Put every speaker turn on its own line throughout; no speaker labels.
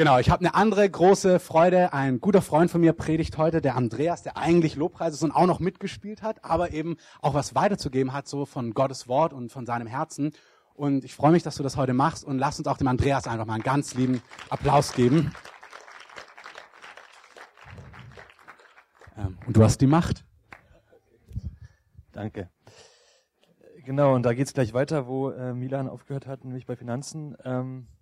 Genau, ich habe eine andere große Freude. Ein guter Freund von mir predigt heute, der Andreas, der eigentlich Lobpreis ist und auch noch mitgespielt hat, aber eben auch was weiterzugeben hat, so von Gottes Wort und von seinem Herzen. Und ich freue mich, dass du das heute machst und lass uns auch dem Andreas einfach mal einen ganz lieben Applaus geben. Ähm, und du hast die Macht.
Danke. Genau, und da geht's gleich weiter, wo äh, Milan aufgehört hat, nämlich bei Finanzen.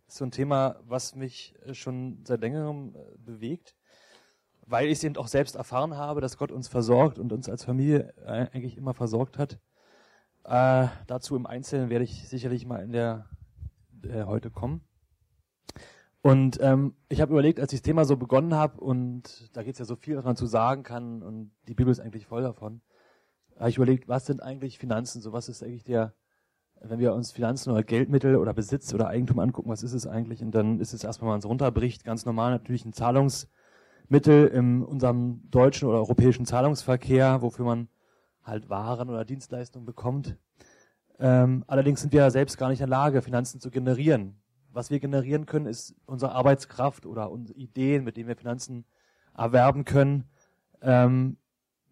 Ist so ein Thema, was mich äh, schon seit längerem äh, bewegt, weil ich es eben auch selbst erfahren habe, dass Gott uns versorgt und uns als Familie äh, eigentlich immer versorgt hat. Äh, dazu im Einzelnen werde ich sicherlich mal in der äh, heute kommen. Und ähm, ich habe überlegt, als ich das Thema so begonnen habe, und da geht es ja so viel, was man zu sagen kann, und die Bibel ist eigentlich voll davon, habe ich überlegt, was sind eigentlich Finanzen? So was ist eigentlich der wenn wir uns Finanzen oder Geldmittel oder Besitz oder Eigentum angucken, was ist es eigentlich? Und dann ist es erstmal, wenn man es runterbricht, ganz normal natürlich ein Zahlungsmittel in unserem deutschen oder europäischen Zahlungsverkehr, wofür man halt Waren oder Dienstleistungen bekommt. Ähm, allerdings sind wir selbst gar nicht in der Lage, Finanzen zu generieren. Was wir generieren können, ist unsere Arbeitskraft oder unsere Ideen, mit denen wir Finanzen erwerben können. Ähm,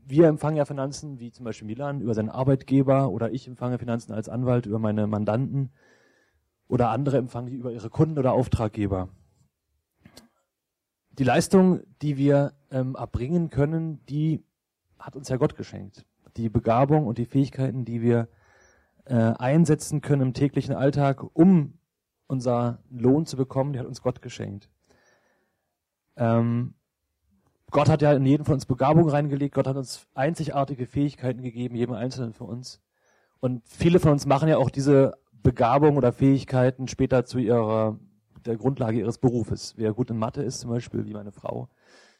wir empfangen ja Finanzen, wie zum Beispiel Milan, über seinen Arbeitgeber oder ich empfange Finanzen als Anwalt über meine Mandanten oder andere empfangen die über ihre Kunden oder Auftraggeber. Die Leistung, die wir ähm, erbringen können, die hat uns ja Gott geschenkt. Die Begabung und die Fähigkeiten, die wir äh, einsetzen können im täglichen Alltag, um unser Lohn zu bekommen, die hat uns Gott geschenkt. Ähm, Gott hat ja in jeden von uns Begabung reingelegt. Gott hat uns einzigartige Fähigkeiten gegeben, jedem Einzelnen von uns. Und viele von uns machen ja auch diese Begabung oder Fähigkeiten später zu ihrer, der Grundlage ihres Berufes. Wer gut in Mathe ist zum Beispiel, wie meine Frau,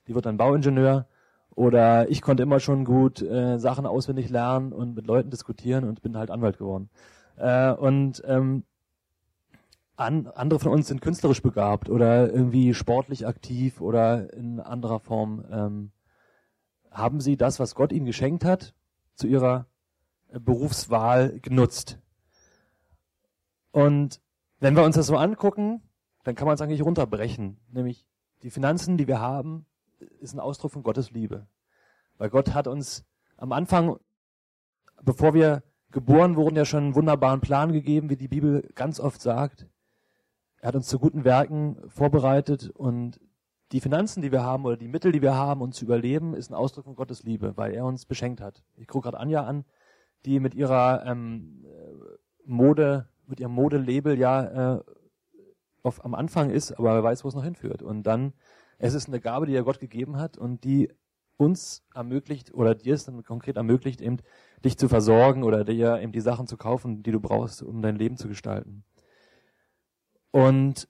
die wird dann Bauingenieur. Oder ich konnte immer schon gut äh, Sachen auswendig lernen und mit Leuten diskutieren und bin halt Anwalt geworden. Äh, und ähm, an, andere von uns sind künstlerisch begabt oder irgendwie sportlich aktiv oder in anderer Form. Ähm, haben sie das, was Gott ihnen geschenkt hat, zu ihrer äh, Berufswahl genutzt? Und wenn wir uns das so angucken, dann kann man es eigentlich runterbrechen. Nämlich die Finanzen, die wir haben, ist ein Ausdruck von Gottes Liebe. Weil Gott hat uns am Anfang, bevor wir geboren wurden, ja schon einen wunderbaren Plan gegeben, wie die Bibel ganz oft sagt. Er hat uns zu guten Werken vorbereitet und die Finanzen, die wir haben oder die Mittel, die wir haben, um zu überleben, ist ein Ausdruck von Gottes Liebe, weil er uns beschenkt hat. Ich gucke gerade Anja an, die mit ihrer ähm, Mode, mit ihrem Modelabel ja äh, auf, am Anfang ist, aber wer weiß, wo es noch hinführt. Und dann, es ist eine Gabe, die er Gott gegeben hat und die uns ermöglicht oder dir es dann konkret ermöglicht, eben dich zu versorgen oder dir eben die Sachen zu kaufen, die du brauchst, um dein Leben zu gestalten. Und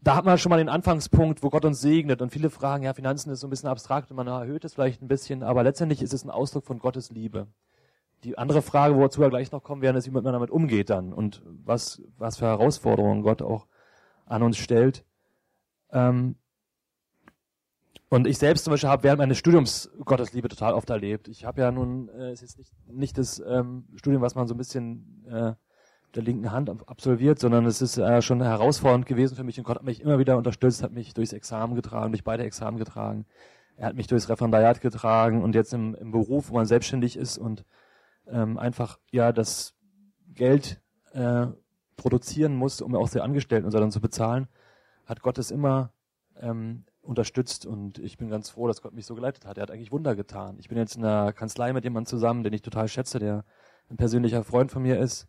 da hat man schon mal den Anfangspunkt, wo Gott uns segnet. Und viele fragen, ja, Finanzen ist so ein bisschen abstrakt und man erhöht es vielleicht ein bisschen, aber letztendlich ist es ein Ausdruck von Gottes Liebe. Die andere Frage, wozu wir gleich noch kommen werden, ist, wie man damit umgeht dann und was, was für Herausforderungen Gott auch an uns stellt. Ähm und ich selbst zum Beispiel habe während meines Studiums Gottes Liebe total oft erlebt. Ich habe ja nun, äh, es ist nicht, nicht das ähm, Studium, was man so ein bisschen äh, der linken Hand absolviert, sondern es ist äh, schon herausfordernd gewesen für mich und Gott hat mich immer wieder unterstützt, hat mich durchs Examen getragen, durch beide Examen getragen. Er hat mich durchs Referendariat getragen und jetzt im, im Beruf, wo man selbstständig ist und ähm, einfach ja das Geld äh, produzieren muss, um auch die Angestellten und so dann zu bezahlen, hat Gott es immer ähm, unterstützt und ich bin ganz froh, dass Gott mich so geleitet hat. Er hat eigentlich Wunder getan. Ich bin jetzt in einer Kanzlei mit jemandem zusammen, den ich total schätze, der ein persönlicher Freund von mir ist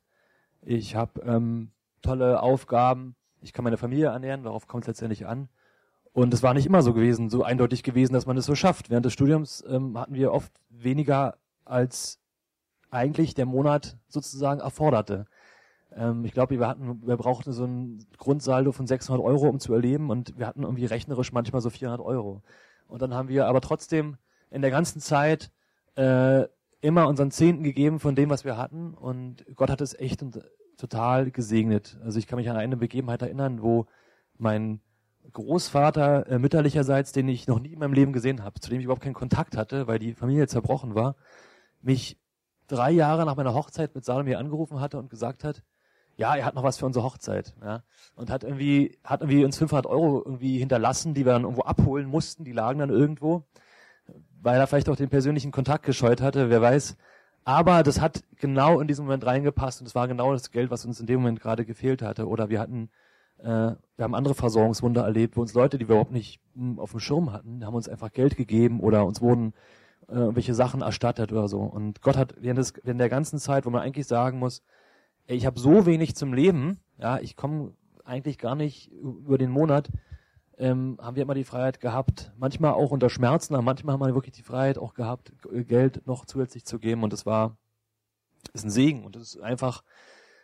ich habe ähm, tolle Aufgaben, ich kann meine Familie ernähren, darauf kommt es letztendlich an. Und es war nicht immer so gewesen, so eindeutig gewesen, dass man es das so schafft. Während des Studiums ähm, hatten wir oft weniger als eigentlich der Monat sozusagen erforderte. Ähm, ich glaube, wir hatten, wir brauchten so ein Grundsaldo von 600 Euro, um zu erleben, und wir hatten irgendwie rechnerisch manchmal so 400 Euro. Und dann haben wir aber trotzdem in der ganzen Zeit äh, immer unseren Zehnten gegeben von dem, was wir hatten. Und Gott hat es echt total gesegnet. Also ich kann mich an eine Begebenheit erinnern, wo mein Großvater äh, mütterlicherseits, den ich noch nie in meinem Leben gesehen habe, zu dem ich überhaupt keinen Kontakt hatte, weil die Familie zerbrochen war, mich drei Jahre nach meiner Hochzeit mit Salome angerufen hatte und gesagt hat, ja, er hat noch was für unsere Hochzeit, ja. Und hat irgendwie, hat irgendwie uns 500 Euro irgendwie hinterlassen, die wir dann irgendwo abholen mussten, die lagen dann irgendwo, weil er vielleicht auch den persönlichen Kontakt gescheut hatte, wer weiß. Aber das hat genau in diesem Moment reingepasst und es war genau das Geld, was uns in dem Moment gerade gefehlt hatte. Oder wir hatten, äh, wir haben andere Versorgungswunder erlebt, wo uns Leute, die wir überhaupt nicht hm, auf dem Schirm hatten, haben uns einfach Geld gegeben oder uns wurden äh, welche Sachen erstattet oder so. Und Gott hat während, des, während der ganzen Zeit, wo man eigentlich sagen muss, ey, ich habe so wenig zum Leben, ja, ich komme eigentlich gar nicht über den Monat, ähm, haben wir immer die Freiheit gehabt, manchmal auch unter Schmerzen, aber manchmal haben wir wirklich die Freiheit auch gehabt, Geld noch zusätzlich zu geben und das war, ist ein Segen und das ist einfach,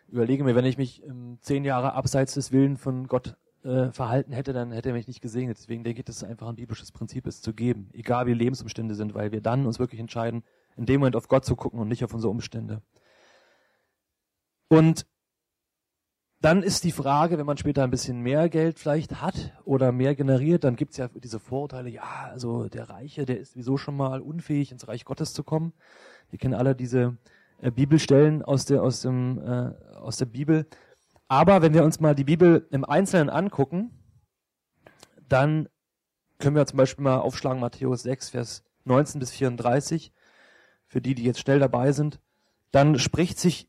überlege mir, wenn ich mich ähm, zehn Jahre abseits des Willen von Gott äh, verhalten hätte, dann hätte er mich nicht gesegnet. Deswegen denke ich, dass es einfach ein biblisches Prinzip ist, zu geben, egal wie Lebensumstände sind, weil wir dann uns wirklich entscheiden, in dem Moment auf Gott zu gucken und nicht auf unsere Umstände. Und dann ist die Frage, wenn man später ein bisschen mehr Geld vielleicht hat oder mehr generiert, dann gibt's ja diese Vorurteile, ja, also der Reiche, der ist sowieso schon mal unfähig, ins Reich Gottes zu kommen. Wir kennen alle diese äh, Bibelstellen aus der, aus, dem, äh, aus der Bibel. Aber wenn wir uns mal die Bibel im Einzelnen angucken, dann können wir zum Beispiel mal aufschlagen Matthäus 6, Vers 19 bis 34, für die, die jetzt schnell dabei sind. Dann spricht sich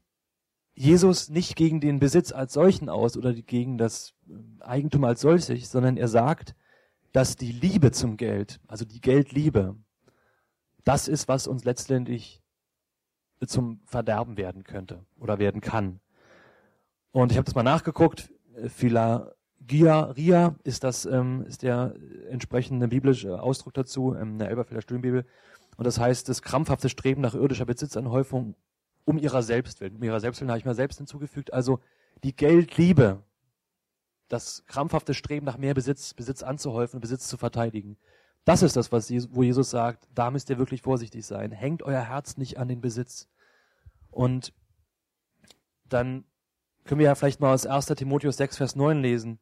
Jesus nicht gegen den Besitz als solchen aus oder gegen das Eigentum als solches, sondern er sagt, dass die Liebe zum Geld, also die Geldliebe, das ist, was uns letztendlich zum Verderben werden könnte oder werden kann. Und ich habe das mal nachgeguckt. Philagia, Ria ist das ähm, ist der entsprechende biblische Ausdruck dazu ähm, in der Elberfelder Stillenbibel. Und das heißt, das krampfhafte Streben nach irdischer Besitzanhäufung um ihrer selbst willen. Um ihrer selbst willen habe ich mal selbst hinzugefügt. Also die Geldliebe, das krampfhafte Streben nach mehr Besitz, Besitz anzuhäufen Besitz zu verteidigen. Das ist das, was Jesus, wo Jesus sagt, da müsst ihr wirklich vorsichtig sein. Hängt euer Herz nicht an den Besitz. Und dann können wir ja vielleicht mal aus 1. Timotheus 6, Vers 9 lesen.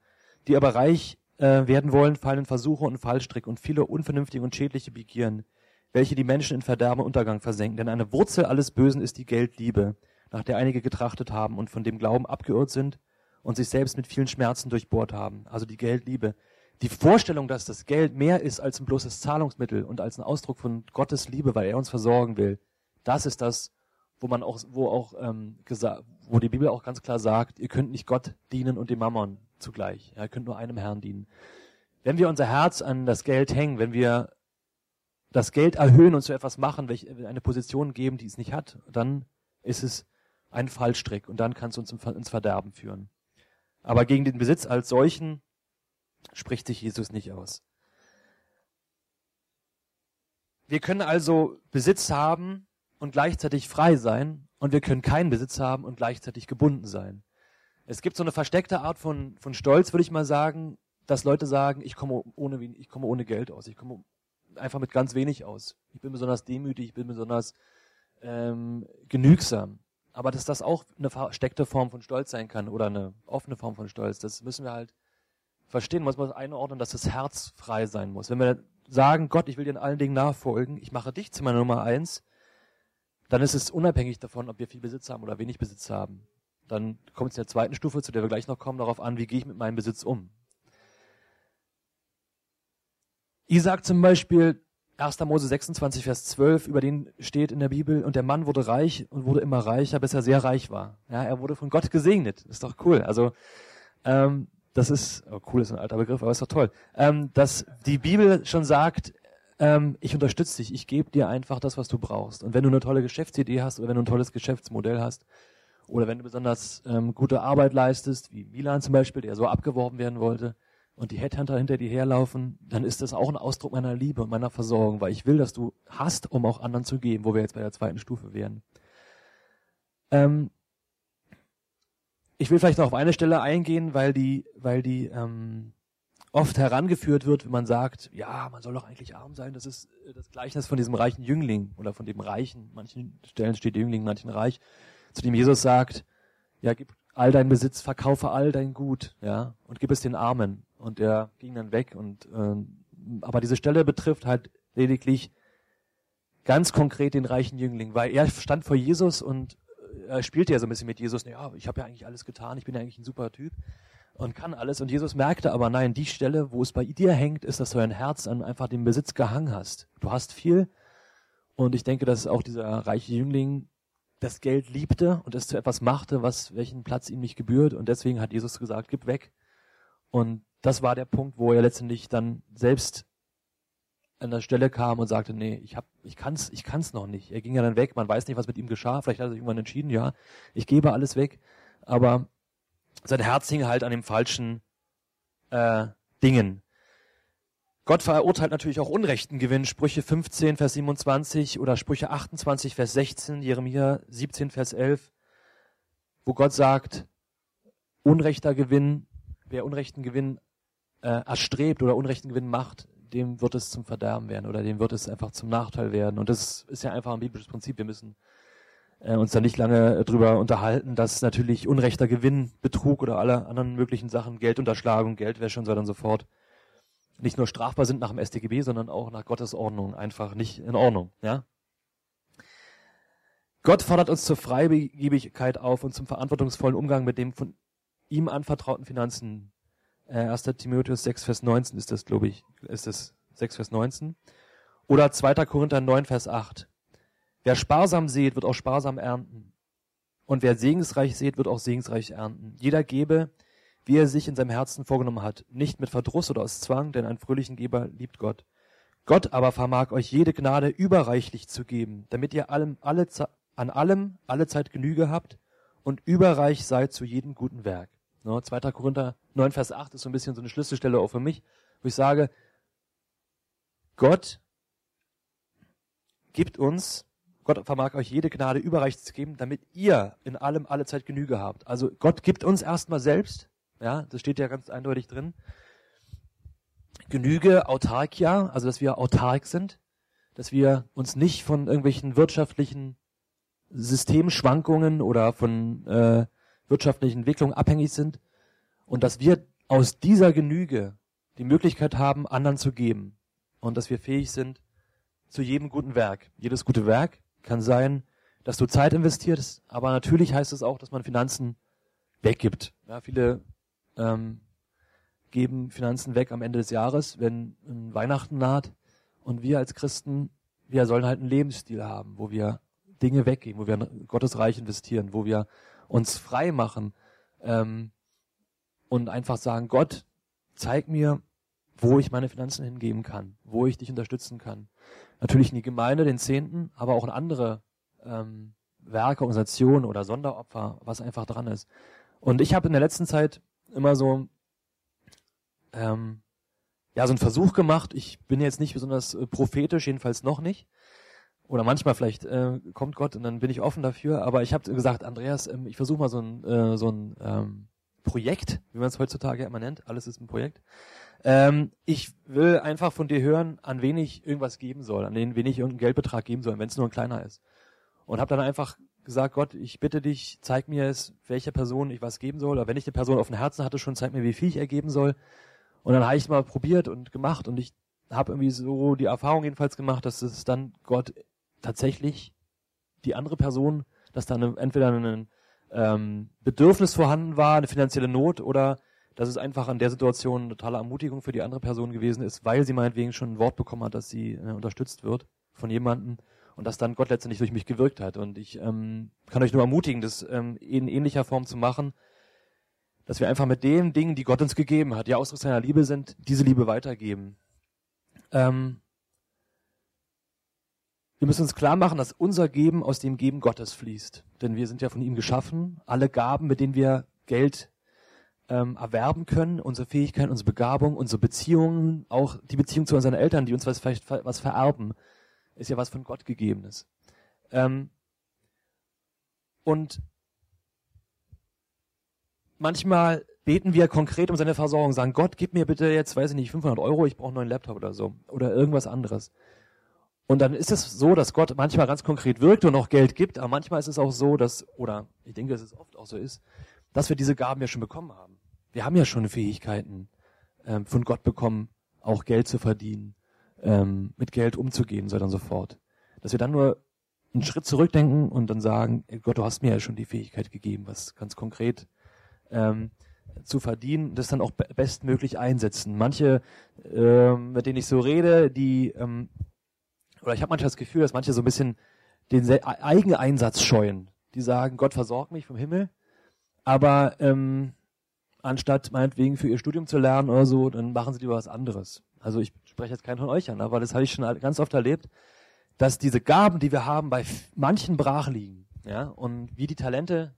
Die aber reich äh, werden wollen, fallen in Versuche und Fallstrick und viele unvernünftige und schädliche Begieren, welche die Menschen in Verderben und Untergang versenken. Denn eine Wurzel alles Bösen ist die Geldliebe, nach der einige getrachtet haben und von dem Glauben abgeirrt sind und sich selbst mit vielen Schmerzen durchbohrt haben. Also die Geldliebe. Die Vorstellung, dass das Geld mehr ist als ein bloßes Zahlungsmittel und als ein Ausdruck von Gottes Liebe, weil er uns versorgen will, das ist das, wo man auch, wo auch ähm, gesagt, wo die Bibel auch ganz klar sagt, ihr könnt nicht Gott dienen und dem Mammon zugleich. Ja, ihr könnt nur einem Herrn dienen. Wenn wir unser Herz an das Geld hängen, wenn wir das Geld erhöhen und zu etwas machen, welche, eine Position geben, die es nicht hat, dann ist es ein Fallstrick und dann kann es uns ins Verderben führen. Aber gegen den Besitz als solchen spricht sich Jesus nicht aus. Wir können also Besitz haben und gleichzeitig frei sein und wir können keinen Besitz haben und gleichzeitig gebunden sein. Es gibt so eine versteckte Art von, von Stolz, würde ich mal sagen, dass Leute sagen, ich komme ohne, ich komme ohne Geld aus, ich komme einfach mit ganz wenig aus. Ich bin besonders demütig, ich bin besonders ähm, genügsam. Aber dass das auch eine versteckte Form von Stolz sein kann oder eine offene Form von Stolz, das müssen wir halt verstehen, muss man einordnen, dass das Herz frei sein muss. Wenn wir sagen, Gott, ich will dir in allen Dingen nachfolgen, ich mache dich zu meiner Nummer eins, dann ist es unabhängig davon, ob wir viel Besitz haben oder wenig Besitz haben. Dann kommt es in der zweiten Stufe, zu der wir gleich noch kommen, darauf an, wie gehe ich mit meinem Besitz um. Isaac zum Beispiel, 1. Mose 26, Vers 12, über den steht in der Bibel, und der Mann wurde reich und wurde immer reicher, bis er sehr reich war. Ja, er wurde von Gott gesegnet. Ist doch cool. Also, ähm, das ist, oh, cool ist ein alter Begriff, aber ist doch toll. Ähm, dass die Bibel schon sagt, ähm, ich unterstütze dich, ich gebe dir einfach das, was du brauchst. Und wenn du eine tolle Geschäftsidee hast oder wenn du ein tolles Geschäftsmodell hast oder wenn du besonders ähm, gute Arbeit leistest, wie Milan zum Beispiel, der so abgeworben werden wollte, und die Headhunter hinter dir herlaufen, dann ist das auch ein Ausdruck meiner Liebe und meiner Versorgung, weil ich will, dass du hast, um auch anderen zu geben, wo wir jetzt bei der zweiten Stufe wären. Ähm, ich will vielleicht noch auf eine Stelle eingehen, weil die, weil die ähm, oft herangeführt wird, wenn man sagt, ja, man soll doch eigentlich arm sein. Das ist äh, das Gleichnis von diesem reichen Jüngling oder von dem Reichen. Manchen Stellen steht Jüngling, manchen Reich, zu dem Jesus sagt, ja, gib all dein Besitz, verkaufe all dein Gut, ja, und gib es den Armen. Und er ging dann weg. Und äh, aber diese Stelle betrifft halt lediglich ganz konkret den reichen Jüngling, weil er stand vor Jesus und er spielte ja so ein bisschen mit Jesus, ja, ich habe ja eigentlich alles getan, ich bin ja eigentlich ein super Typ und kann alles. Und Jesus merkte aber, nein, die Stelle, wo es bei dir hängt, ist, dass du dein Herz an einfach den Besitz gehangen hast. Du hast viel. Und ich denke, dass auch dieser reiche Jüngling das Geld liebte und es zu etwas machte, was welchen Platz ihm nicht gebührt. Und deswegen hat Jesus gesagt, gib weg. Und das war der Punkt, wo er letztendlich dann selbst an der Stelle kam und sagte, nee, ich hab, ich kann's, ich kann's noch nicht. Er ging ja dann weg, man weiß nicht, was mit ihm geschah, vielleicht hat er sich irgendwann entschieden, ja, ich gebe alles weg, aber sein Herz hing halt an den falschen äh, Dingen. Gott verurteilt natürlich auch unrechten Gewinn, Sprüche 15, Vers 27 oder Sprüche 28, Vers 16, Jeremia 17, Vers 11, wo Gott sagt, unrechter Gewinn, wer unrechten Gewinn äh, erstrebt oder unrechten Gewinn macht, dem wird es zum Verderben werden oder dem wird es einfach zum Nachteil werden. Und das ist ja einfach ein biblisches Prinzip. Wir müssen äh, uns da nicht lange drüber unterhalten, dass natürlich unrechter Gewinn, Betrug oder alle anderen möglichen Sachen, Geldunterschlagung, Geldwäsche und so weiter und so fort, nicht nur strafbar sind nach dem StGB, sondern auch nach Gottes Ordnung einfach nicht in Ordnung. Ja? Gott fordert uns zur Freigebigkeit auf und zum verantwortungsvollen Umgang mit dem von ihm anvertrauten Finanzen. Äh, 1. Timotheus 6, Vers 19 ist das, glaube ich, ist das 6, Vers 19. Oder 2. Korinther 9, Vers 8. Wer sparsam sät, wird auch sparsam ernten. Und wer segensreich sät, wird auch segensreich ernten. Jeder gebe, wie er sich in seinem Herzen vorgenommen hat, nicht mit Verdruss oder aus Zwang, denn einen fröhlichen Geber liebt Gott. Gott aber vermag euch jede Gnade überreichlich zu geben, damit ihr allem, alle, an allem alle Zeit Genüge habt und überreich seid zu jedem guten Werk. No, 2. Korinther 9, Vers 8 ist so ein bisschen so eine Schlüsselstelle auch für mich, wo ich sage, Gott gibt uns, Gott vermag euch jede Gnade überreich zu geben, damit ihr in allem alle Zeit Genüge habt. Also Gott gibt uns erstmal selbst, ja, das steht ja ganz eindeutig drin. Genüge, Autarkia, also dass wir autark sind, dass wir uns nicht von irgendwelchen wirtschaftlichen Systemschwankungen oder von äh, wirtschaftlichen Entwicklungen abhängig sind und dass wir aus dieser Genüge die Möglichkeit haben, anderen zu geben und dass wir fähig sind zu jedem guten Werk. Jedes gute Werk kann sein, dass du Zeit investierst, aber natürlich heißt es auch, dass man Finanzen weggibt. Ja, viele ähm, geben Finanzen weg am Ende des Jahres, wenn Weihnachten naht. Und wir als Christen, wir sollen halt einen Lebensstil haben, wo wir Dinge weggeben, wo wir in Gottes Reich investieren, wo wir uns frei machen ähm, und einfach sagen, Gott, zeig mir, wo ich meine Finanzen hingeben kann, wo ich dich unterstützen kann. Natürlich in die Gemeinde, den Zehnten, aber auch in andere ähm, Werke, Organisationen oder Sonderopfer, was einfach dran ist. Und ich habe in der letzten Zeit immer so, ähm, ja, so einen Versuch gemacht. Ich bin jetzt nicht besonders äh, prophetisch, jedenfalls noch nicht. Oder manchmal vielleicht äh, kommt Gott und dann bin ich offen dafür. Aber ich habe gesagt, Andreas, ähm, ich versuche mal so ein, äh, so ein ähm, Projekt, wie man es heutzutage immer nennt. Alles ist ein Projekt. Ähm, ich will einfach von dir hören, an wen ich irgendwas geben soll, an wen ich irgendeinen Geldbetrag geben soll, wenn es nur ein kleiner ist. Und habe dann einfach gesagt, Gott, ich bitte dich, zeig mir es, welcher Person ich was geben soll. Oder wenn ich eine Person auf dem Herzen hatte, schon zeig mir, wie viel ich ergeben soll. Und dann habe ich es mal probiert und gemacht und ich habe irgendwie so die Erfahrung jedenfalls gemacht, dass es dann Gott tatsächlich die andere Person, dass dann entweder ein ähm, Bedürfnis vorhanden war, eine finanzielle Not oder dass es einfach in der Situation eine totale Ermutigung für die andere Person gewesen ist, weil sie meinetwegen schon ein Wort bekommen hat, dass sie äh, unterstützt wird von jemandem und dass dann Gott letztendlich durch mich gewirkt hat. Und ich ähm, kann euch nur ermutigen, das ähm, in ähnlicher Form zu machen, dass wir einfach mit den Dingen, die Gott uns gegeben hat, die Ausdruck seiner Liebe sind, diese Liebe weitergeben. Ähm, wir müssen uns klar machen, dass unser Geben aus dem Geben Gottes fließt. Denn wir sind ja von ihm geschaffen. Alle Gaben, mit denen wir Geld ähm, erwerben können, unsere Fähigkeiten, unsere Begabung, unsere Beziehungen, auch die Beziehung zu unseren Eltern, die uns was, vielleicht was vererben, ist ja was von Gott gegebenes. Ähm, und manchmal beten wir konkret um seine Versorgung, sagen, Gott, gib mir bitte jetzt, weiß ich nicht, 500 Euro, ich brauche einen neuen Laptop oder so. Oder irgendwas anderes. Und dann ist es so, dass Gott manchmal ganz konkret wirkt und auch Geld gibt, aber manchmal ist es auch so, dass, oder ich denke, dass es oft auch so ist, dass wir diese Gaben ja schon bekommen haben. Wir haben ja schon Fähigkeiten ähm, von Gott bekommen, auch Geld zu verdienen ähm, mit Geld umzugehen, so und so fort. Dass wir dann nur einen Schritt zurückdenken und dann sagen, Gott, du hast mir ja schon die Fähigkeit gegeben, was ganz konkret ähm, zu verdienen, das dann auch bestmöglich einsetzen. Manche, ähm, mit denen ich so rede, die, ähm, oder ich habe manchmal das Gefühl, dass manche so ein bisschen den eigenen Einsatz scheuen. Die sagen, Gott versorgt mich vom Himmel, aber ähm, anstatt meinetwegen für ihr Studium zu lernen oder so, dann machen sie lieber was anderes. Also ich spreche jetzt keinen von euch an, aber das habe ich schon ganz oft erlebt, dass diese Gaben, die wir haben, bei manchen brach liegen. Ja, und wie die Talente,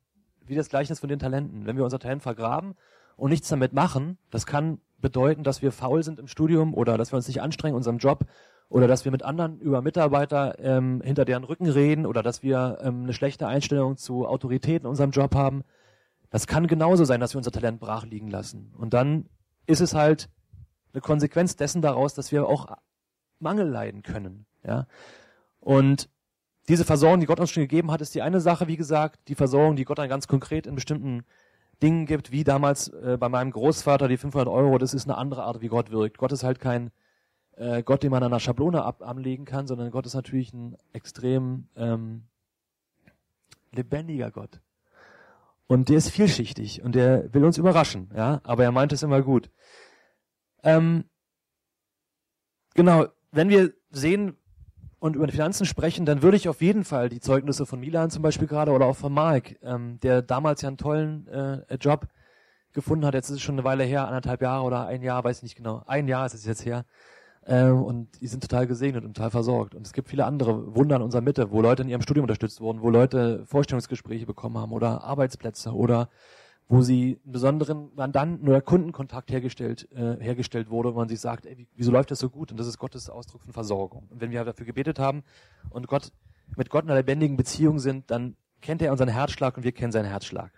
wie das Gleichnis von den Talenten. Wenn wir unser Talent vergraben und nichts damit machen, das kann bedeuten, dass wir faul sind im Studium oder dass wir uns nicht anstrengen in unserem Job oder dass wir mit anderen über Mitarbeiter ähm, hinter deren Rücken reden oder dass wir ähm, eine schlechte Einstellung zu Autoritäten in unserem Job haben. Das kann genauso sein, dass wir unser Talent brach liegen lassen. Und dann ist es halt eine Konsequenz dessen daraus, dass wir auch Mangel leiden können. Ja? Und diese Versorgung, die Gott uns schon gegeben hat, ist die eine Sache, wie gesagt, die Versorgung, die Gott dann ganz konkret in bestimmten Dingen gibt, wie damals äh, bei meinem Großvater die 500 Euro, das ist eine andere Art, wie Gott wirkt. Gott ist halt kein äh, Gott, den man an einer Schablone ab anlegen kann, sondern Gott ist natürlich ein extrem ähm, lebendiger Gott. Und der ist vielschichtig und der will uns überraschen, ja, aber er meint es immer gut. Ähm, genau, wenn wir sehen und über die Finanzen sprechen, dann würde ich auf jeden Fall die Zeugnisse von Milan zum Beispiel gerade oder auch von Mark, ähm, der damals ja einen tollen äh, Job gefunden hat, jetzt ist es schon eine Weile her, anderthalb Jahre oder ein Jahr, weiß ich nicht genau, ein Jahr ist es jetzt her, ähm, und die sind total gesegnet und total versorgt. Und es gibt viele andere Wunder in unserer Mitte, wo Leute in ihrem Studium unterstützt wurden, wo Leute Vorstellungsgespräche bekommen haben oder Arbeitsplätze oder wo sie einen besonderen Mandanten- oder Kundenkontakt hergestellt, äh, hergestellt wurde, wo man sich sagt, ey, wieso läuft das so gut? Und das ist Gottes Ausdruck von Versorgung. Und wenn wir dafür gebetet haben und Gott, mit Gott in einer lebendigen Beziehung sind, dann kennt er unseren Herzschlag und wir kennen seinen Herzschlag.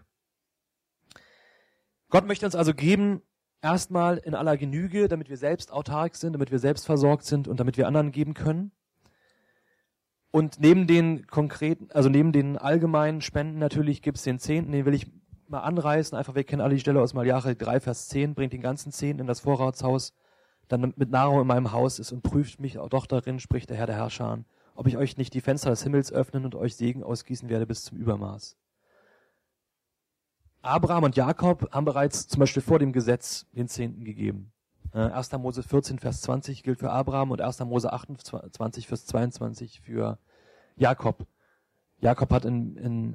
Gott möchte uns also geben, erstmal in aller Genüge, damit wir selbst autark sind, damit wir selbst versorgt sind und damit wir anderen geben können. Und neben den konkreten, also neben den allgemeinen Spenden natürlich gibt es den Zehnten, den will ich mal anreißen. Einfach, wir kennen alle die Stelle aus Malachi 3, Vers 10, bringt den ganzen Zehnten in das Vorratshaus, dann mit Nahrung in meinem Haus ist und prüft mich auch doch darin, spricht der Herr der Herrscher ob ich euch nicht die Fenster des Himmels öffnen und euch Segen ausgießen werde bis zum Übermaß. Abraham und Jakob haben bereits zum Beispiel vor dem Gesetz den Zehnten gegeben. 1. Mose 14, Vers 20 gilt für Abraham und 1. Mose 28, Vers 22 für Jakob. Jakob hat in, in,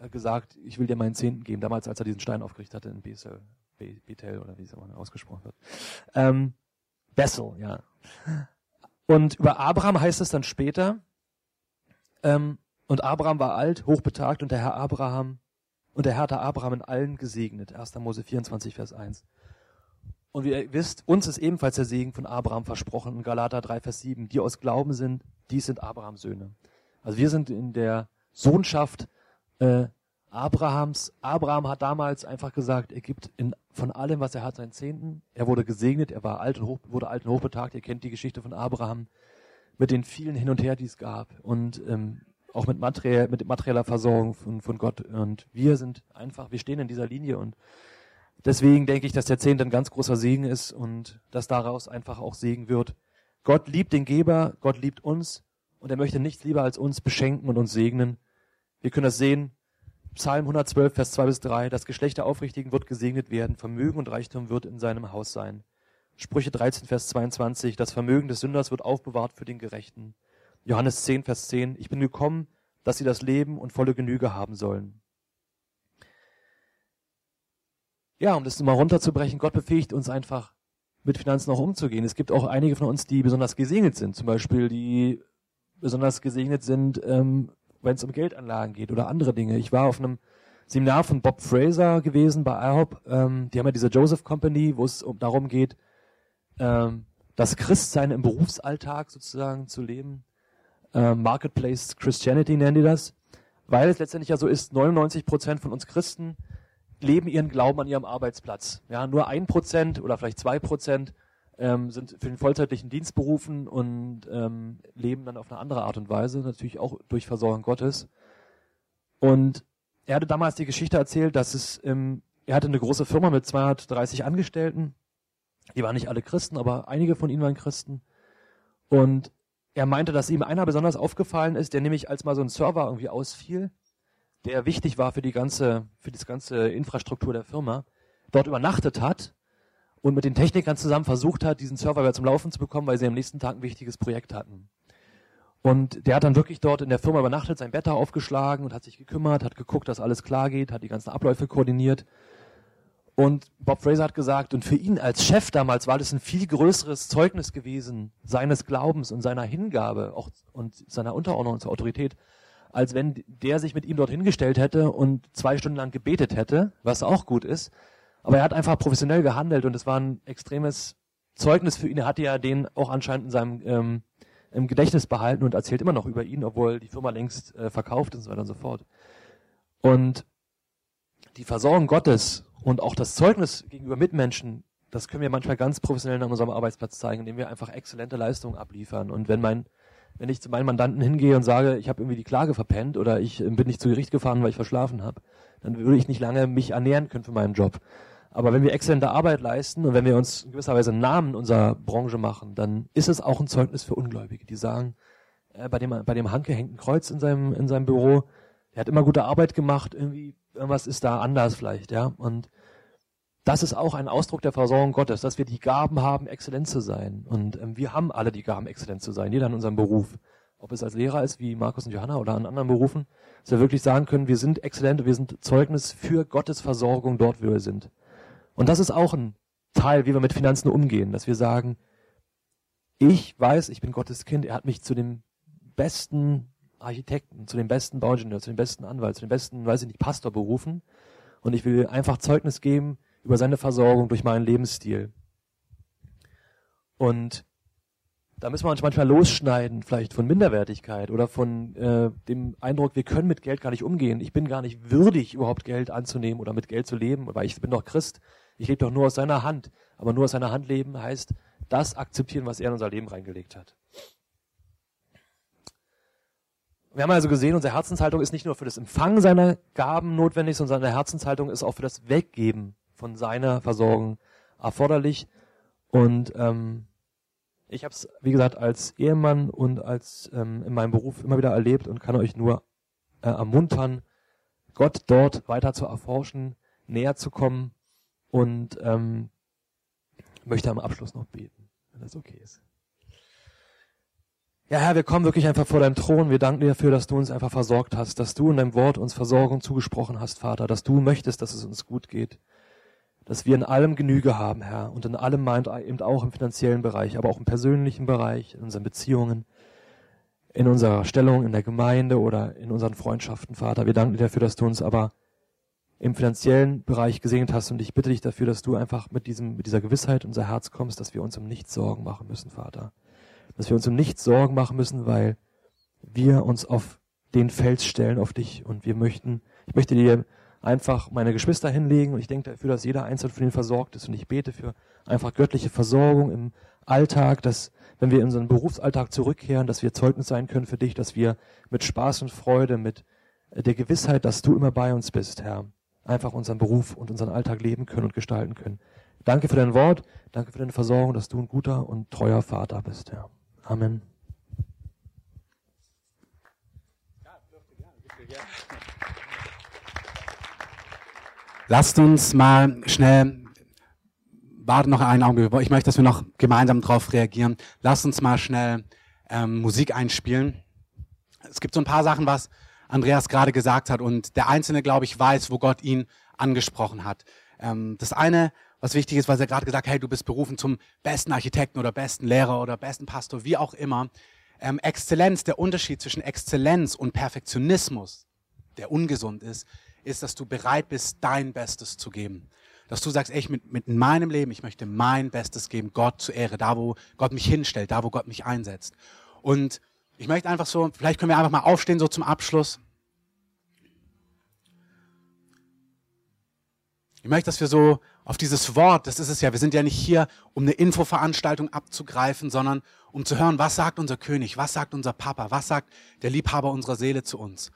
äh, gesagt, ich will dir meinen Zehnten geben, damals als er diesen Stein aufgerichtet hatte in Bethel, Bethel oder wie es immer ausgesprochen wird. Ähm, Bessel, ja. Und über Abraham heißt es dann später, ähm, und Abraham war alt, hochbetagt und der Herr Abraham und der Herr hat Abraham in allen gesegnet. 1. Mose 24, Vers 1. Und wie ihr wisst, uns ist ebenfalls der Segen von Abraham versprochen in Galater 3, Vers 7. Die aus Glauben sind, die sind Abrahams Söhne. Also wir sind in der Sohnschaft äh, Abrahams. Abraham hat damals einfach gesagt, er gibt in, von allem, was er hat, seinen Zehnten. Er wurde gesegnet, er war alt und hoch, wurde alt und hochbetagt. Ihr kennt die Geschichte von Abraham mit den vielen Hin und Her, die es gab. Und ähm, auch mit, materiell, mit materieller Versorgung von, von Gott. Und wir sind einfach, wir stehen in dieser Linie und deswegen denke ich, dass der Zehnte ein ganz großer Segen ist und dass daraus einfach auch Segen wird. Gott liebt den Geber, Gott liebt uns und er möchte nichts lieber als uns beschenken und uns segnen. Wir können das sehen. Psalm 112, Vers 2 bis 3. Das Geschlecht der Aufrichtigen wird gesegnet werden. Vermögen und Reichtum wird in seinem Haus sein. Sprüche 13, Vers 22. Das Vermögen des Sünders wird aufbewahrt für den Gerechten. Johannes 10, Vers 10, ich bin gekommen, dass sie das Leben und volle Genüge haben sollen. Ja, um das mal runterzubrechen, Gott befähigt uns einfach, mit Finanzen auch umzugehen. Es gibt auch einige von uns, die besonders gesegnet sind, zum Beispiel die besonders gesegnet sind, ähm, wenn es um Geldanlagen geht oder andere Dinge. Ich war auf einem Seminar von Bob Fraser gewesen bei IHOP. Ähm, die haben ja diese Joseph Company, wo es um, darum geht, ähm, das Christsein im Berufsalltag sozusagen zu leben äh, Marketplace Christianity nennen die das, weil es letztendlich ja so ist, 99 Prozent von uns Christen leben ihren Glauben an ihrem Arbeitsplatz. Ja, nur ein Prozent oder vielleicht zwei Prozent ähm, sind für den vollzeitlichen Dienst berufen und ähm, leben dann auf eine andere Art und Weise, natürlich auch durch Versorgung Gottes. Und er hatte damals die Geschichte erzählt, dass es, ähm, er hatte eine große Firma mit 230 Angestellten. Die waren nicht alle Christen, aber einige von ihnen waren Christen. Und er meinte, dass ihm einer besonders aufgefallen ist, der nämlich als mal so ein Server irgendwie ausfiel, der wichtig war für die ganze, für das ganze Infrastruktur der Firma, dort übernachtet hat und mit den Technikern zusammen versucht hat, diesen Server wieder zum Laufen zu bekommen, weil sie am nächsten Tag ein wichtiges Projekt hatten. Und der hat dann wirklich dort in der Firma übernachtet, sein Bett aufgeschlagen und hat sich gekümmert, hat geguckt, dass alles klar geht, hat die ganzen Abläufe koordiniert. Und Bob Fraser hat gesagt, und für ihn als Chef damals war das ein viel größeres Zeugnis gewesen seines Glaubens und seiner Hingabe auch, und seiner Unterordnung zur Autorität, als wenn der sich mit ihm dort hingestellt hätte und zwei Stunden lang gebetet hätte, was auch gut ist. Aber er hat einfach professionell gehandelt und es war ein extremes Zeugnis für ihn. Er hatte ja den auch anscheinend in seinem ähm, im Gedächtnis behalten und erzählt immer noch über ihn, obwohl die Firma längst äh, verkauft und so weiter und so fort. Und die Versorgung Gottes und auch das Zeugnis gegenüber Mitmenschen, das können wir manchmal ganz professionell an unserem Arbeitsplatz zeigen, indem wir einfach exzellente Leistungen abliefern. Und wenn mein, wenn ich zu meinen Mandanten hingehe und sage, ich habe irgendwie die Klage verpennt oder ich äh, bin nicht zu Gericht gefahren, weil ich verschlafen habe, dann würde ich nicht lange mich ernähren können für meinen Job. Aber wenn wir exzellente Arbeit leisten und wenn wir uns in gewisser Weise einen Namen unserer Branche machen, dann ist es auch ein Zeugnis für Ungläubige, die sagen, äh, bei dem, bei dem Hanke hängt ein Kreuz in seinem, in seinem Büro, der hat immer gute Arbeit gemacht, irgendwie, irgendwas ist da anders vielleicht, ja. Und das ist auch ein Ausdruck der Versorgung Gottes, dass wir die Gaben haben, exzellent zu sein. Und ähm, wir haben alle die Gaben, exzellent zu sein, jeder in unserem Beruf. Ob es als Lehrer ist, wie Markus und Johanna oder an anderen Berufen, dass wir wirklich sagen können, wir sind exzellent, wir sind Zeugnis für Gottes Versorgung dort, wo wir sind. Und das ist auch ein Teil, wie wir mit Finanzen umgehen, dass wir sagen, ich weiß, ich bin Gottes Kind, er hat mich zu dem besten Architekten, zu dem besten Bauingenieur, zu dem besten Anwalt, zu dem besten, weiß ich nicht, Pastor berufen. Und ich will einfach Zeugnis geben über seine Versorgung durch meinen Lebensstil. Und da müssen wir uns manchmal losschneiden, vielleicht von Minderwertigkeit oder von äh, dem Eindruck, wir können mit Geld gar nicht umgehen. Ich bin gar nicht würdig, überhaupt Geld anzunehmen oder mit Geld zu leben, weil ich bin doch Christ. Ich lebe doch nur aus seiner Hand. Aber nur aus seiner Hand leben heißt, das akzeptieren, was er in unser Leben reingelegt hat. Wir haben also gesehen, unsere Herzenshaltung ist nicht nur für das Empfangen seiner Gaben notwendig, sondern seine Herzenshaltung ist auch für das Weggeben von seiner Versorgung erforderlich. Und ähm, ich habe es, wie gesagt, als Ehemann und als ähm, in meinem Beruf immer wieder erlebt und kann euch nur äh, ermuntern, Gott dort weiter zu erforschen, näher zu kommen und ähm, möchte am Abschluss noch beten, wenn das okay ist. Ja, Herr, wir kommen wirklich einfach vor deinem Thron. Wir danken dir dafür, dass du uns einfach versorgt hast, dass du in deinem Wort uns Versorgung zugesprochen hast, Vater, dass du möchtest, dass es uns gut geht, dass wir in allem Genüge haben, Herr, und in allem meint eben auch im finanziellen Bereich, aber auch im persönlichen Bereich, in unseren Beziehungen, in unserer Stellung in der Gemeinde oder in unseren Freundschaften, Vater. Wir danken dir dafür, dass du uns aber im finanziellen Bereich gesegnet hast. Und ich bitte dich dafür, dass du einfach mit, diesem, mit dieser Gewissheit unser Herz kommst, dass wir uns um nichts Sorgen machen müssen, Vater. Dass wir uns um nichts Sorgen machen müssen, weil wir uns auf den Fels stellen, auf dich. Und wir möchten, ich möchte dir einfach meine Geschwister hinlegen und ich denke dafür, dass jeder Einzelne von ihnen versorgt ist. Und ich bete für einfach göttliche Versorgung im Alltag, dass wenn wir in unseren Berufsalltag zurückkehren, dass wir Zeugnis sein können für dich, dass wir mit Spaß und Freude, mit der Gewissheit, dass du immer bei uns bist, Herr, einfach unseren Beruf und unseren Alltag leben können und gestalten können. Danke für dein Wort, danke für deine Versorgung, dass du ein guter und treuer Vater bist, Herr. Amen.
Lasst uns mal schnell, warte noch einen Augenblick, ich möchte, dass wir noch gemeinsam darauf reagieren. Lasst uns mal schnell ähm, Musik einspielen. Es gibt so ein paar Sachen, was Andreas gerade gesagt hat. Und der Einzelne, glaube ich, weiß, wo Gott ihn angesprochen hat. Ähm, das eine, was wichtig ist, was er gerade gesagt hat, hey, du bist berufen zum besten Architekten oder besten Lehrer oder besten Pastor, wie auch immer. Ähm, Exzellenz, der Unterschied zwischen Exzellenz und Perfektionismus, der ungesund ist, ist, dass du bereit bist, dein Bestes zu geben. Dass du sagst, ey, ich mit, mit meinem Leben, ich möchte mein Bestes geben, Gott zur Ehre, da wo Gott mich hinstellt, da wo Gott mich einsetzt. Und ich möchte einfach so, vielleicht können wir einfach mal aufstehen, so zum Abschluss. Ich möchte, dass wir so auf dieses Wort, das ist es ja, wir sind ja nicht hier, um eine Infoveranstaltung abzugreifen, sondern um zu hören, was sagt unser König, was sagt unser Papa, was sagt der Liebhaber unserer Seele zu uns.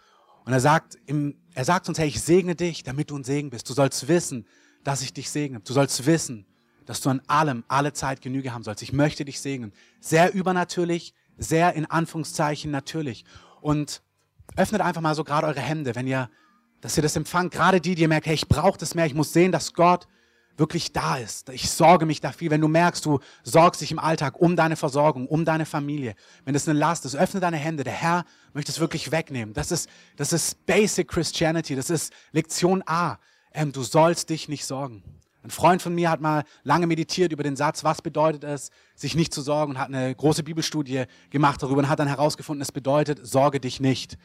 Und er sagt, im, er sagt uns, hey, ich segne dich, damit du ein Segen bist. Du sollst wissen, dass ich dich segne. Du sollst wissen, dass du an allem, alle Zeit Genüge haben sollst. Ich möchte dich segnen. Sehr übernatürlich, sehr in Anführungszeichen natürlich. Und öffnet einfach mal so gerade eure Hände, wenn ihr, dass ihr das empfangt. Gerade die, die ihr merkt, hey, ich brauche das mehr. Ich muss sehen, dass Gott wirklich da ist. Ich sorge mich da viel. Wenn du merkst, du sorgst dich im Alltag um deine Versorgung, um deine Familie, wenn das eine Last ist, öffne deine Hände. Der Herr möchte es wirklich wegnehmen. Das ist, das ist Basic Christianity. Das ist Lektion A. Ähm, du sollst dich nicht sorgen. Ein Freund von mir hat mal lange meditiert über den Satz, was bedeutet es, sich nicht zu sorgen, und hat eine große Bibelstudie gemacht darüber und hat dann herausgefunden, es bedeutet, sorge dich nicht.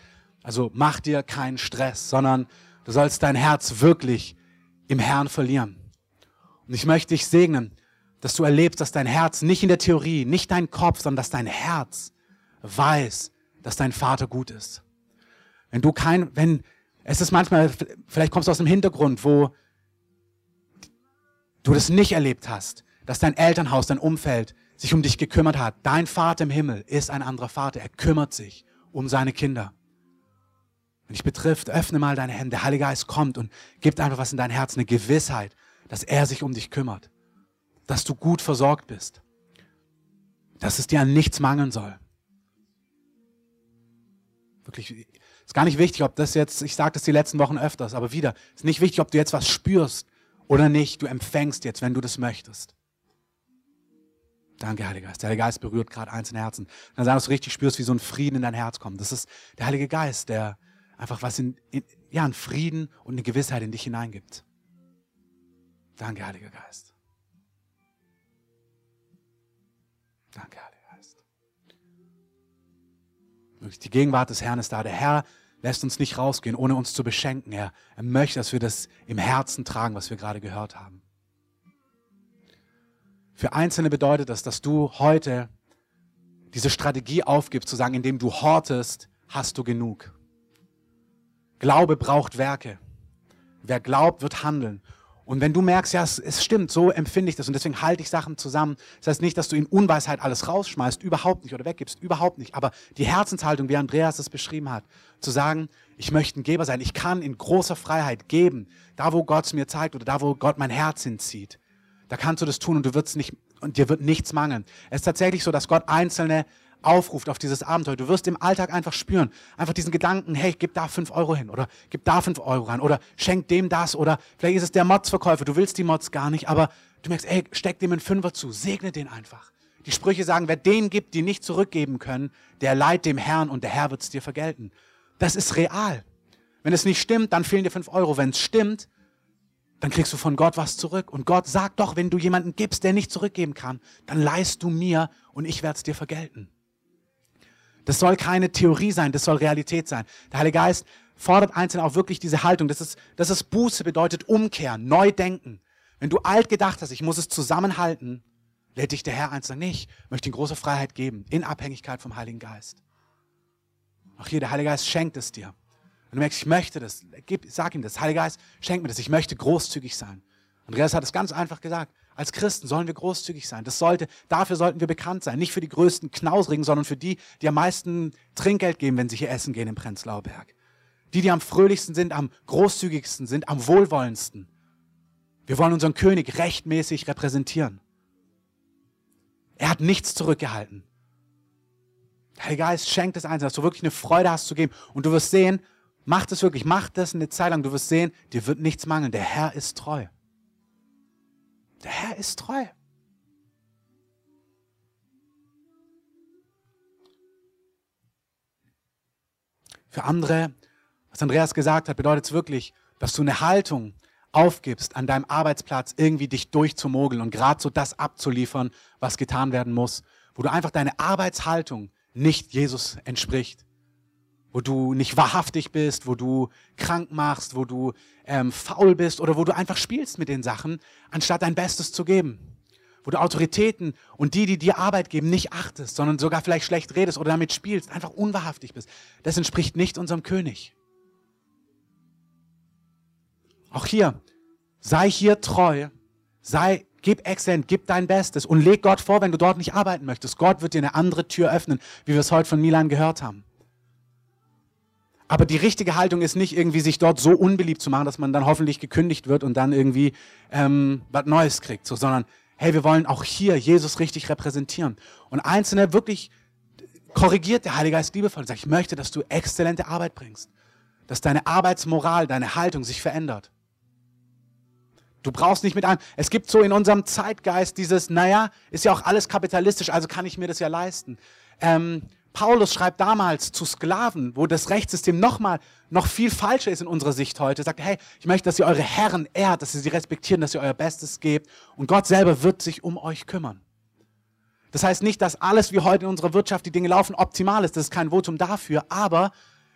Also mach dir keinen Stress, sondern du sollst dein Herz wirklich im Herrn verlieren. Und ich möchte dich segnen, dass du erlebst, dass dein Herz nicht in der Theorie, nicht dein Kopf, sondern dass dein Herz weiß, dass dein Vater gut ist. Wenn du kein, wenn, es ist manchmal, vielleicht kommst du aus dem Hintergrund, wo du das nicht erlebt hast, dass dein Elternhaus, dein Umfeld sich um dich gekümmert hat. Dein Vater im Himmel ist ein anderer Vater. Er kümmert sich um seine Kinder. Wenn dich betrifft, öffne mal deine Hände. Der Heilige Geist kommt und gibt einfach was in dein Herz, eine Gewissheit, dass er sich um dich kümmert, dass du gut versorgt bist, dass es dir an nichts mangeln soll. Wirklich, ist gar nicht wichtig, ob das jetzt, ich sage das die letzten Wochen öfters, aber wieder, ist nicht wichtig, ob du jetzt was spürst oder nicht. Du empfängst jetzt, wenn du das möchtest. Danke, Heiliger Geist. Der Heilige Geist berührt gerade einzelne Herzen. Dann sagen, dass du richtig spürst, wie so ein Frieden in dein Herz kommt. Das ist der Heilige Geist, der einfach was in, in ja, einen Frieden und eine Gewissheit in dich hineingibt. Danke, Heiliger Geist. Danke, Heiliger Geist. Die Gegenwart des Herrn ist da. Der Herr lässt uns nicht rausgehen, ohne uns zu beschenken. Er, er möchte, dass wir das im Herzen tragen, was wir gerade gehört haben. Für Einzelne bedeutet das, dass du heute diese Strategie aufgibst, zu sagen, indem du hortest, hast du genug. Glaube braucht Werke. Wer glaubt, wird handeln. Und wenn du merkst, ja, es, es, stimmt, so empfinde ich das und deswegen halte ich Sachen zusammen. Das heißt nicht, dass du in Unweisheit alles rausschmeißt, überhaupt nicht oder weggibst, überhaupt nicht. Aber die Herzenshaltung, wie Andreas es beschrieben hat, zu sagen, ich möchte ein Geber sein, ich kann in großer Freiheit geben, da wo Gott es mir zeigt oder da wo Gott mein Herz hinzieht. Da kannst du das tun und du wirst nicht, und dir wird nichts mangeln. Es ist tatsächlich so, dass Gott einzelne aufruft auf dieses Abenteuer. Du wirst im Alltag einfach spüren, einfach diesen Gedanken, hey, gib da fünf Euro hin oder gib da fünf Euro rein oder schenk dem das oder vielleicht ist es der Modsverkäufer, du willst die Mods gar nicht, aber du merkst, hey, steck dem einen Fünfer zu, segne den einfach. Die Sprüche sagen, wer den gibt, die nicht zurückgeben können, der leiht dem Herrn und der Herr wird es dir vergelten. Das ist real. Wenn es nicht stimmt, dann fehlen dir fünf Euro. Wenn es stimmt, dann kriegst du von Gott was zurück. Und Gott sagt doch, wenn du jemanden gibst, der nicht zurückgeben kann, dann leihst du mir und ich werde es dir vergelten. Das soll keine Theorie sein, das soll Realität sein. Der Heilige Geist fordert einzeln auch wirklich diese Haltung. Das ist, das ist Buße, bedeutet umkehren, neu denken. Wenn du alt gedacht hast, ich muss es zusammenhalten, lädt dich der Herr einzeln nicht, möchte ihm große Freiheit geben, in Abhängigkeit vom Heiligen Geist. Auch hier, der Heilige Geist schenkt es dir. Wenn du merkst, ich möchte das, gib, sag ihm das. Heilige Geist, schenk mir das. Ich möchte großzügig sein. Andreas hat es ganz einfach gesagt. Als Christen sollen wir großzügig sein. Das sollte, dafür sollten wir bekannt sein. Nicht für die größten Knausrigen, sondern für die, die am meisten Trinkgeld geben, wenn sie hier essen gehen im Prenzlauer Berg. Die, die am fröhlichsten sind, am großzügigsten sind, am wohlwollendsten. Wir wollen unseren König rechtmäßig repräsentieren. Er hat nichts zurückgehalten. Der Geist schenkt es eins, dass du wirklich eine Freude hast zu geben. Und du wirst sehen, mach das wirklich, mach das eine Zeit lang. Du wirst sehen, dir wird nichts mangeln. Der Herr ist treu. Der Herr ist treu. Für andere, was Andreas gesagt hat, bedeutet es wirklich, dass du eine Haltung aufgibst, an deinem Arbeitsplatz irgendwie dich durchzumogeln und gerade so das abzuliefern, was getan werden muss, wo du einfach deine Arbeitshaltung nicht Jesus entspricht wo du nicht wahrhaftig bist, wo du krank machst, wo du ähm, faul bist oder wo du einfach spielst mit den Sachen, anstatt dein Bestes zu geben. Wo du Autoritäten und die, die dir Arbeit geben, nicht achtest, sondern sogar vielleicht schlecht redest oder damit spielst, einfach unwahrhaftig bist. Das entspricht nicht unserem König. Auch hier, sei hier treu, sei, gib exzellent, gib dein Bestes und leg Gott vor, wenn du dort nicht arbeiten möchtest. Gott wird dir eine andere Tür öffnen, wie wir es heute von Milan gehört haben. Aber die richtige Haltung ist nicht irgendwie, sich dort so unbeliebt zu machen, dass man dann hoffentlich gekündigt wird und dann irgendwie ähm, was Neues kriegt, so, sondern hey, wir wollen auch hier Jesus richtig repräsentieren. Und Einzelne wirklich korrigiert der Heilige Geist liebevoll und sagt, ich möchte, dass du exzellente Arbeit bringst. Dass deine Arbeitsmoral, deine Haltung sich verändert. Du brauchst nicht mit einem. Es gibt so in unserem Zeitgeist dieses, naja, ist ja auch alles kapitalistisch, also kann ich mir das ja leisten. Ähm, Paulus schreibt damals zu Sklaven, wo das Rechtssystem nochmal noch viel falscher ist in unserer Sicht heute, sagt, hey, ich möchte, dass ihr eure Herren ehrt, dass ihr sie respektieren, dass ihr euer Bestes gebt und Gott selber wird sich um euch kümmern. Das heißt nicht, dass alles wie heute in unserer Wirtschaft die Dinge laufen optimal ist, das ist kein Votum dafür, aber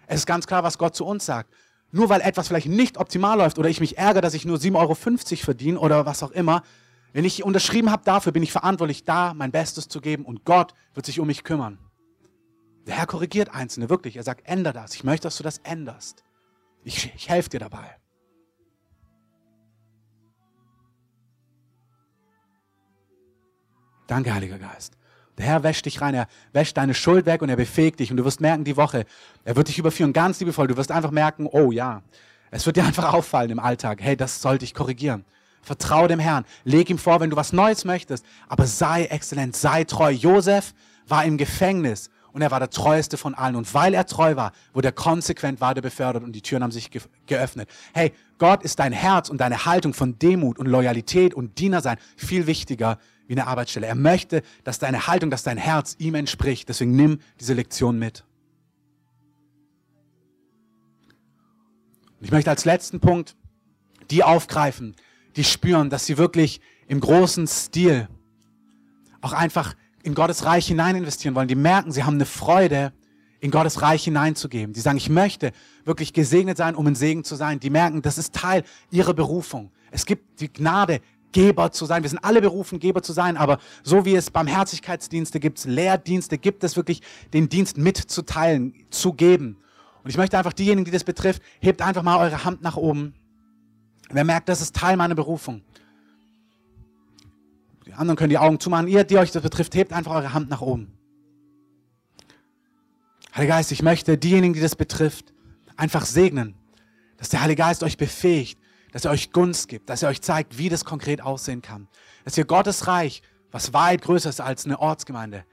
es ist ganz klar, was Gott zu uns sagt. Nur weil etwas vielleicht nicht optimal läuft oder ich mich ärgere, dass ich nur 7,50 Euro verdiene oder was auch immer, wenn ich unterschrieben habe dafür, bin ich verantwortlich, da mein Bestes zu geben und Gott wird sich um mich kümmern. Der Herr korrigiert Einzelne, wirklich. Er sagt, änder das. Ich möchte, dass du das änderst. Ich, ich helfe dir dabei. Danke, Heiliger Geist. Der Herr wäscht dich rein, er wäscht deine Schuld weg und er befähigt dich. Und du wirst merken, die Woche, er wird dich überführen, ganz liebevoll. Du wirst einfach merken, oh ja, es wird dir einfach auffallen im Alltag. Hey, das sollte ich korrigieren. Vertraue dem Herrn. Leg ihm vor, wenn du was Neues möchtest. Aber sei exzellent, sei treu. Josef war im Gefängnis und er war der treueste von allen. Und weil er treu war, wurde er konsequent weiter befördert und die Türen haben sich ge geöffnet. Hey, Gott ist dein Herz und deine Haltung von Demut und Loyalität und Diener sein viel wichtiger wie eine Arbeitsstelle. Er möchte, dass deine Haltung, dass dein Herz ihm entspricht. Deswegen nimm diese Lektion mit. Und ich möchte als letzten Punkt die aufgreifen, die spüren, dass sie wirklich im großen Stil auch einfach in Gottes Reich hinein investieren wollen. Die merken, sie haben eine Freude, in Gottes Reich hineinzugeben. Die sagen, ich möchte wirklich gesegnet sein, um ein Segen zu sein. Die merken, das ist Teil ihrer Berufung. Es gibt die Gnade, Geber zu sein. Wir sind alle berufen, Geber zu sein, aber so wie es Barmherzigkeitsdienste gibt, Lehrdienste, gibt es wirklich den Dienst mitzuteilen, zu geben. Und ich möchte einfach diejenigen, die das betrifft, hebt einfach mal eure Hand nach oben. Wer merkt, das ist Teil meiner Berufung. Die anderen können die Augen zumachen. Ihr, die euch das betrifft, hebt einfach eure Hand nach oben. Heiliger Geist, ich möchte diejenigen, die das betrifft, einfach segnen, dass der Heilige Geist euch befähigt, dass er euch Gunst gibt, dass er euch zeigt, wie das konkret aussehen kann. Dass ihr Gottes Reich, was weit größer ist als eine Ortsgemeinde,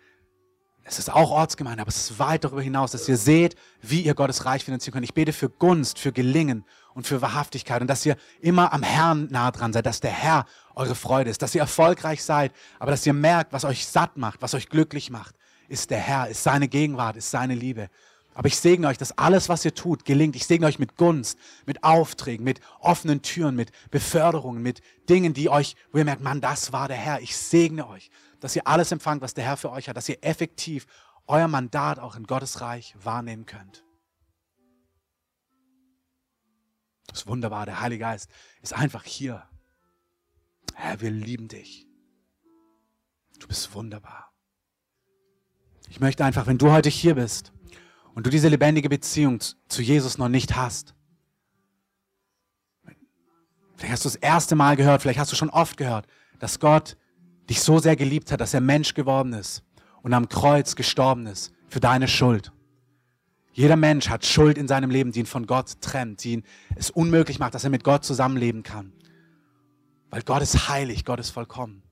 es ist auch Ortsgemeinde, aber es ist weit darüber hinaus, dass ihr seht, wie ihr Gottes Reich finanzieren könnt. Ich bete für Gunst, für Gelingen und für Wahrhaftigkeit und dass ihr immer am Herrn nah dran seid, dass der Herr eure Freude ist, dass ihr erfolgreich seid, aber dass ihr merkt, was euch satt macht, was euch glücklich macht, ist der Herr, ist seine Gegenwart, ist seine Liebe. Aber ich segne euch, dass alles, was ihr tut, gelingt. Ich segne euch mit Gunst, mit Aufträgen, mit offenen Türen, mit Beförderungen, mit Dingen, die euch, wo ihr merkt, Mann, das war der Herr. Ich segne euch, dass ihr alles empfangt, was der Herr für euch hat, dass ihr effektiv euer Mandat auch in Gottes Reich wahrnehmen könnt. Das ist wunderbar. Der Heilige Geist ist einfach hier. Herr, wir lieben dich. Du bist wunderbar. Ich möchte einfach, wenn du heute hier bist, und du diese lebendige Beziehung zu Jesus noch nicht hast, vielleicht hast du das erste Mal gehört, vielleicht hast du schon oft gehört, dass Gott dich so sehr geliebt hat, dass er Mensch geworden ist und am Kreuz gestorben ist für deine Schuld. Jeder Mensch hat Schuld in seinem Leben, die ihn von Gott trennt, die ihn es unmöglich macht, dass er mit Gott zusammenleben kann. Weil Gott ist heilig, Gott ist vollkommen.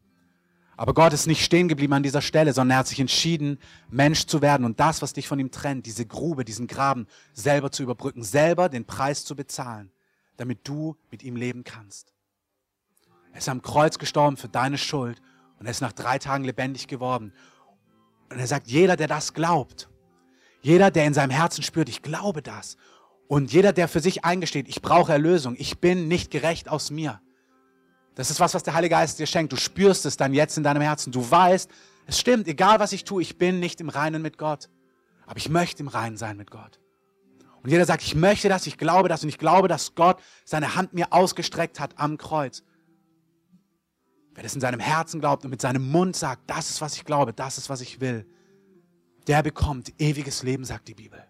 Aber Gott ist nicht stehen geblieben an dieser Stelle, sondern er hat sich entschieden, Mensch zu werden und das, was dich von ihm trennt, diese Grube, diesen Graben, selber zu überbrücken, selber den Preis zu bezahlen, damit du mit ihm leben kannst. Er ist am Kreuz gestorben für deine Schuld und er ist nach drei Tagen lebendig geworden. Und er sagt, jeder, der das glaubt, jeder, der in seinem Herzen spürt, ich glaube das, und jeder, der für sich eingesteht, ich brauche Erlösung, ich bin nicht gerecht aus mir, das ist was, was der Heilige Geist dir schenkt. Du spürst es dann jetzt in deinem Herzen. Du weißt, es stimmt, egal was ich tue, ich bin nicht im Reinen mit Gott. Aber ich möchte im Reinen sein mit Gott. Und jeder sagt, ich möchte das, ich glaube das und ich glaube, dass Gott seine Hand mir ausgestreckt hat am Kreuz. Wer das in seinem Herzen glaubt und mit seinem Mund sagt, das ist, was ich glaube, das ist, was ich will, der bekommt ewiges Leben, sagt die Bibel.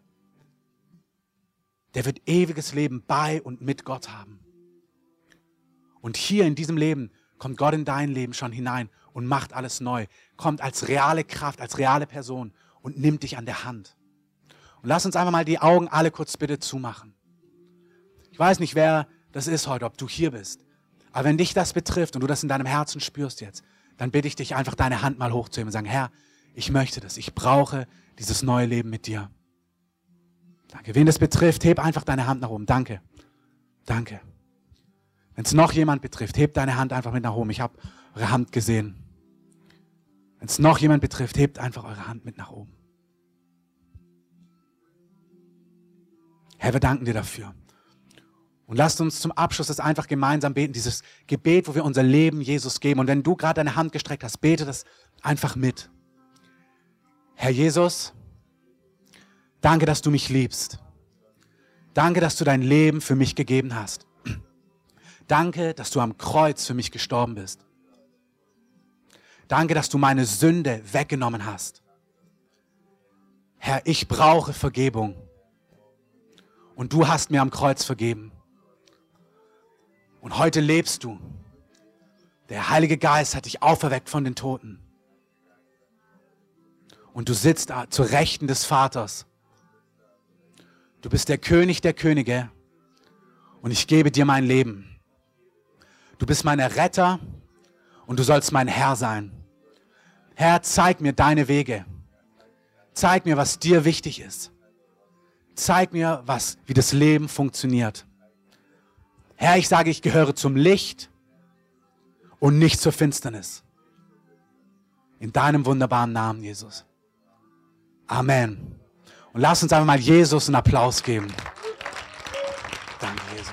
Der wird ewiges Leben bei und mit Gott haben. Und hier in diesem Leben kommt Gott in dein Leben schon hinein und macht alles neu. Kommt als reale Kraft, als reale Person und nimmt dich an der Hand. Und lass uns einfach mal die Augen alle kurz bitte zumachen. Ich weiß nicht, wer das ist heute, ob du hier bist. Aber wenn dich das betrifft und du das in deinem Herzen spürst jetzt, dann bitte ich dich einfach, deine Hand mal hochzuheben und sagen, Herr, Ich möchte das. Ich brauche dieses neue Leben mit dir. Danke. Wen das betrifft, heb einfach deine Hand nach oben. Danke. Danke. Wenn es noch jemand betrifft, heb deine Hand einfach mit nach oben. Ich habe eure Hand gesehen. Wenn es noch jemand betrifft, hebt einfach eure Hand mit nach oben. Herr, wir danken dir dafür. Und lasst uns zum Abschluss das einfach gemeinsam beten, dieses Gebet, wo wir unser Leben Jesus geben. Und wenn du gerade deine Hand gestreckt hast, bete das einfach mit. Herr Jesus, danke, dass du mich liebst. Danke, dass du dein Leben für mich gegeben hast. Danke, dass du am Kreuz für mich gestorben bist. Danke, dass du meine Sünde weggenommen hast. Herr, ich brauche Vergebung. Und du hast mir am Kreuz vergeben. Und heute lebst du. Der Heilige Geist hat dich auferweckt von den Toten. Und du sitzt zur Rechten des Vaters. Du bist der König der Könige. Und ich gebe dir mein Leben. Du bist mein Retter und du sollst mein Herr sein. Herr, zeig mir deine Wege. Zeig mir, was dir wichtig ist. Zeig mir, was, wie das Leben funktioniert. Herr, ich sage, ich gehöre zum Licht und nicht zur Finsternis. In deinem wunderbaren Namen, Jesus. Amen. Und lass uns einfach mal Jesus einen Applaus geben. Danke, Jesus.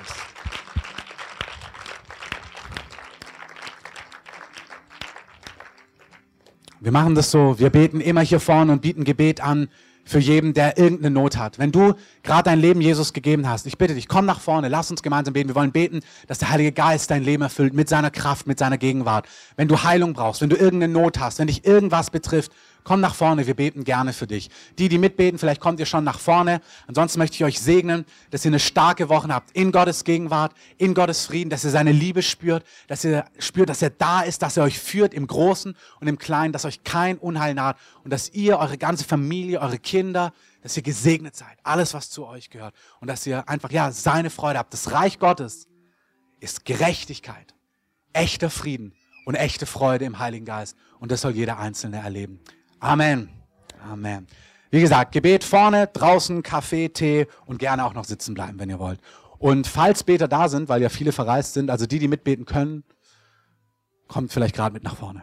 Wir machen das so, wir beten immer hier vorne und bieten Gebet an für jeden, der irgendeine Not hat. Wenn du gerade dein Leben Jesus gegeben hast, ich bitte dich, komm nach vorne, lass uns gemeinsam beten. Wir wollen beten, dass der Heilige Geist dein Leben erfüllt mit seiner Kraft, mit seiner Gegenwart. Wenn du Heilung brauchst, wenn du irgendeine Not hast, wenn dich irgendwas betrifft, komm nach vorne, wir beten gerne für dich. Die, die mitbeten, vielleicht kommt ihr schon nach vorne. Ansonsten möchte ich euch segnen, dass ihr eine starke Woche habt in Gottes Gegenwart, in Gottes Frieden, dass ihr seine Liebe spürt, dass ihr spürt, dass er da ist, dass er euch führt im Großen und im Kleinen, dass euch kein Unheil naht und dass ihr, eure ganze Familie, eure Kinder, dass ihr gesegnet seid, alles, was zu euch gehört und dass ihr einfach, ja, seine Freude habt. Das Reich Gottes ist Gerechtigkeit, echter Frieden und echte Freude im Heiligen Geist und das soll jeder Einzelne erleben. Amen. Amen. Wie gesagt, Gebet vorne, draußen, Kaffee, Tee und gerne auch noch sitzen bleiben, wenn ihr wollt. Und falls Beter da sind, weil ja viele verreist sind, also die, die mitbeten können, kommt vielleicht gerade mit nach vorne.